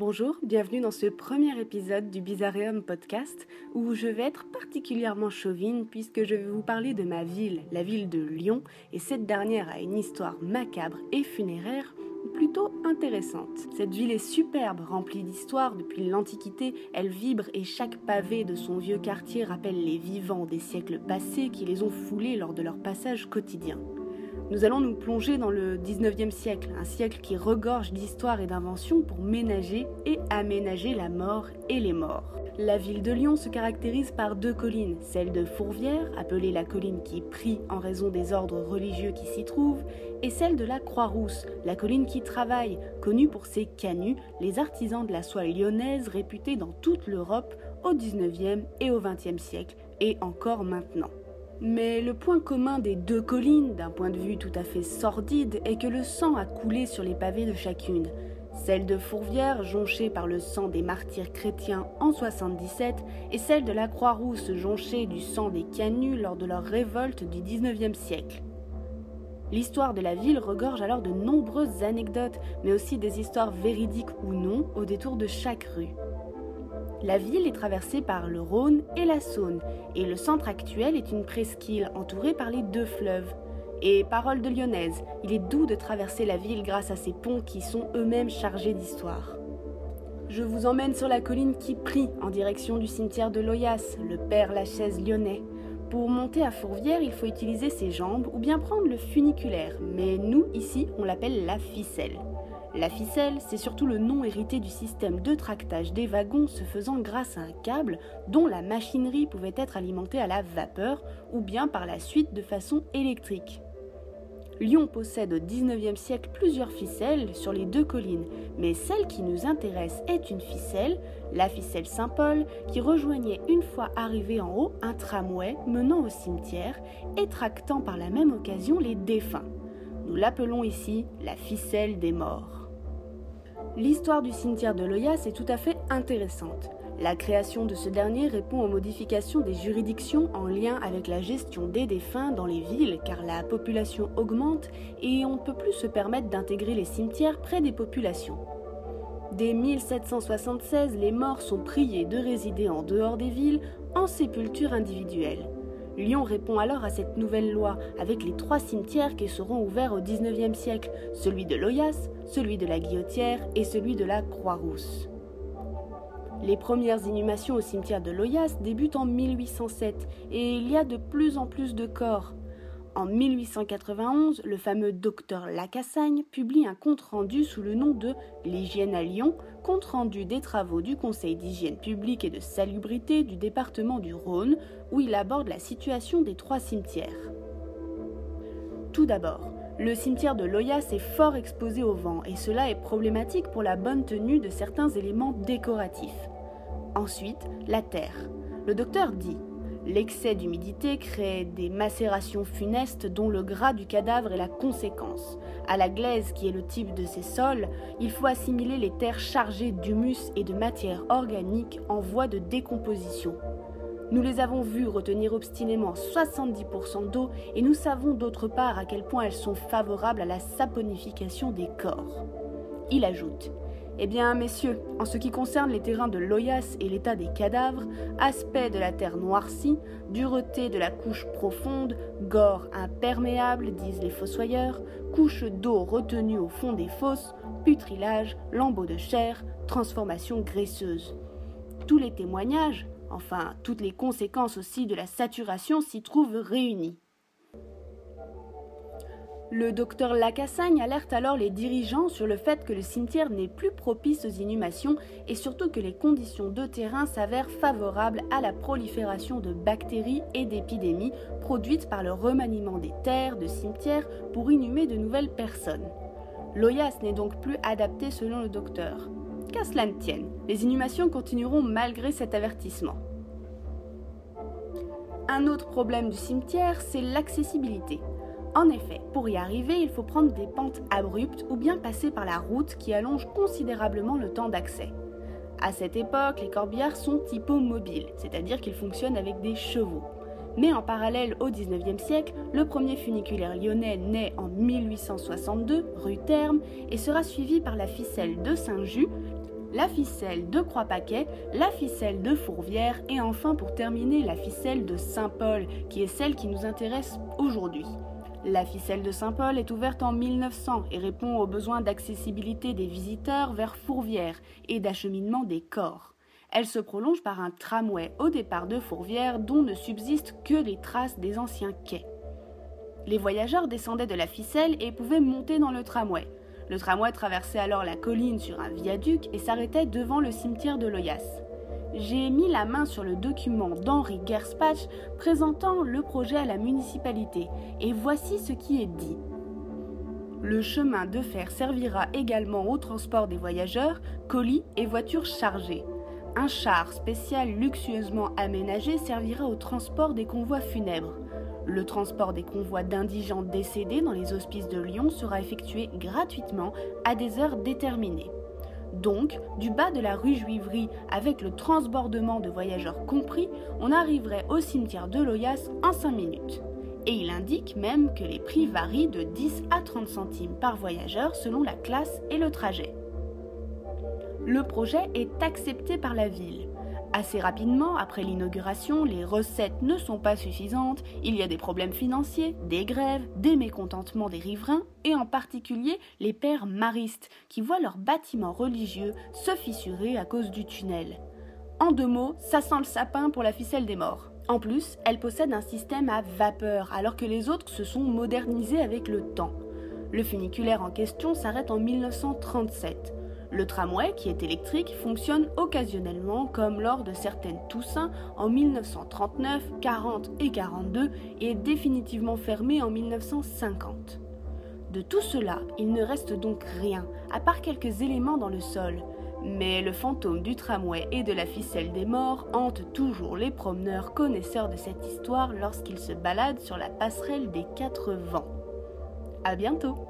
Bonjour, bienvenue dans ce premier épisode du Bizarreum podcast où je vais être particulièrement chauvine puisque je vais vous parler de ma ville, la ville de Lyon, et cette dernière a une histoire macabre et funéraire plutôt intéressante. Cette ville est superbe, remplie d'histoire depuis l'Antiquité, elle vibre et chaque pavé de son vieux quartier rappelle les vivants des siècles passés qui les ont foulés lors de leur passage quotidien. Nous allons nous plonger dans le 19e siècle, un siècle qui regorge d'histoire et d'inventions pour ménager et aménager la mort et les morts. La ville de Lyon se caractérise par deux collines, celle de Fourvière, appelée la colline qui prie en raison des ordres religieux qui s'y trouvent, et celle de la Croix-Rousse, la colline qui travaille, connue pour ses canuts, les artisans de la soie lyonnaise réputés dans toute l'Europe au 19e et au 20e siècle, et encore maintenant. Mais le point commun des deux collines, d'un point de vue tout à fait sordide, est que le sang a coulé sur les pavés de chacune. Celle de Fourvière, jonchée par le sang des martyrs chrétiens en 77, et celle de la Croix-Rousse, jonchée du sang des canuts lors de leur révolte du 19e siècle. L'histoire de la ville regorge alors de nombreuses anecdotes, mais aussi des histoires véridiques ou non au détour de chaque rue. La ville est traversée par le Rhône et la Saône, et le centre actuel est une presqu'île entourée par les deux fleuves. Et parole de lyonnaise, il est doux de traverser la ville grâce à ces ponts qui sont eux-mêmes chargés d'histoire. Je vous emmène sur la colline qui prie en direction du cimetière de Loyas, le père Lachaise lyonnais. Pour monter à Fourvière, il faut utiliser ses jambes ou bien prendre le funiculaire, mais nous, ici, on l'appelle la ficelle. La ficelle, c'est surtout le nom hérité du système de tractage des wagons se faisant grâce à un câble dont la machinerie pouvait être alimentée à la vapeur ou bien par la suite de façon électrique. Lyon possède au XIXe siècle plusieurs ficelles sur les deux collines, mais celle qui nous intéresse est une ficelle, la ficelle Saint-Paul, qui rejoignait une fois arrivé en haut un tramway menant au cimetière et tractant par la même occasion les défunts. Nous l'appelons ici la ficelle des morts. L'histoire du cimetière de Loyas est tout à fait intéressante. La création de ce dernier répond aux modifications des juridictions en lien avec la gestion des défunts dans les villes car la population augmente et on ne peut plus se permettre d'intégrer les cimetières près des populations. Dès 1776, les morts sont priés de résider en dehors des villes en sépulture individuelle. Lyon répond alors à cette nouvelle loi avec les trois cimetières qui seront ouverts au XIXe siècle, celui de Loyas, celui de la Guillotière et celui de la Croix-Rousse. Les premières inhumations au cimetière de Loyas débutent en 1807 et il y a de plus en plus de corps. En 1891, le fameux docteur Lacassagne publie un compte-rendu sous le nom de L'hygiène à Lyon, compte-rendu des travaux du Conseil d'hygiène publique et de salubrité du département du Rhône, où il aborde la situation des trois cimetières. Tout d'abord, le cimetière de Loyas est fort exposé au vent et cela est problématique pour la bonne tenue de certains éléments décoratifs. Ensuite, la terre. Le docteur dit L'excès d'humidité crée des macérations funestes dont le gras du cadavre est la conséquence. À la glaise, qui est le type de ces sols, il faut assimiler les terres chargées d'humus et de matière organique en voie de décomposition. Nous les avons vues retenir obstinément 70% d'eau et nous savons d'autre part à quel point elles sont favorables à la saponification des corps. Il ajoute eh bien, messieurs, en ce qui concerne les terrains de Loyas et l'état des cadavres, aspect de la terre noircie, dureté de la couche profonde, gore imperméable, disent les fossoyeurs, couche d'eau retenue au fond des fosses, putrilage, lambeaux de chair, transformation graisseuse. Tous les témoignages, enfin toutes les conséquences aussi de la saturation s'y trouvent réunies. Le docteur Lacassagne alerte alors les dirigeants sur le fait que le cimetière n'est plus propice aux inhumations et surtout que les conditions de terrain s'avèrent favorables à la prolifération de bactéries et d'épidémies produites par le remaniement des terres de cimetières pour inhumer de nouvelles personnes. L'OIAS n'est donc plus adapté selon le docteur. Qu'à cela ne tienne, les inhumations continueront malgré cet avertissement. Un autre problème du cimetière, c'est l'accessibilité. En effet, pour y arriver, il faut prendre des pentes abruptes ou bien passer par la route qui allonge considérablement le temps d'accès. À cette époque, les corbillards sont typomobiles, c'est-à-dire qu'ils fonctionnent avec des chevaux. Mais en parallèle au XIXe siècle, le premier funiculaire lyonnais naît en 1862, rue Terme, et sera suivi par la ficelle de Saint-Just, la ficelle de Croix-Paquet, la ficelle de Fourvière et enfin pour terminer la ficelle de Saint-Paul, qui est celle qui nous intéresse aujourd'hui. La ficelle de Saint-Paul est ouverte en 1900 et répond aux besoins d'accessibilité des visiteurs vers Fourvière et d'acheminement des corps. Elle se prolonge par un tramway au départ de Fourvière dont ne subsistent que les traces des anciens quais. Les voyageurs descendaient de la ficelle et pouvaient monter dans le tramway. Le tramway traversait alors la colline sur un viaduc et s'arrêtait devant le cimetière de Loyasse. J'ai mis la main sur le document d'Henri Gerspach présentant le projet à la municipalité et voici ce qui est dit. Le chemin de fer servira également au transport des voyageurs, colis et voitures chargées. Un char spécial luxueusement aménagé servira au transport des convois funèbres. Le transport des convois d'indigents décédés dans les hospices de Lyon sera effectué gratuitement à des heures déterminées. Donc, du bas de la rue Juivry, avec le transbordement de voyageurs compris, on arriverait au cimetière de Loyasse en 5 minutes. Et il indique même que les prix varient de 10 à 30 centimes par voyageur selon la classe et le trajet. Le projet est accepté par la ville. Assez rapidement, après l'inauguration, les recettes ne sont pas suffisantes, il y a des problèmes financiers, des grèves, des mécontentements des riverains, et en particulier les pères maristes, qui voient leurs bâtiments religieux se fissurer à cause du tunnel. En deux mots, ça sent le sapin pour la ficelle des morts. En plus, elle possède un système à vapeur, alors que les autres se sont modernisés avec le temps. Le funiculaire en question s'arrête en 1937. Le tramway, qui est électrique, fonctionne occasionnellement comme lors de certaines Toussaint en 1939, 40 et 42 et est définitivement fermé en 1950. De tout cela, il ne reste donc rien, à part quelques éléments dans le sol. Mais le fantôme du tramway et de la ficelle des morts hante toujours les promeneurs connaisseurs de cette histoire lorsqu'ils se baladent sur la passerelle des quatre vents. À bientôt!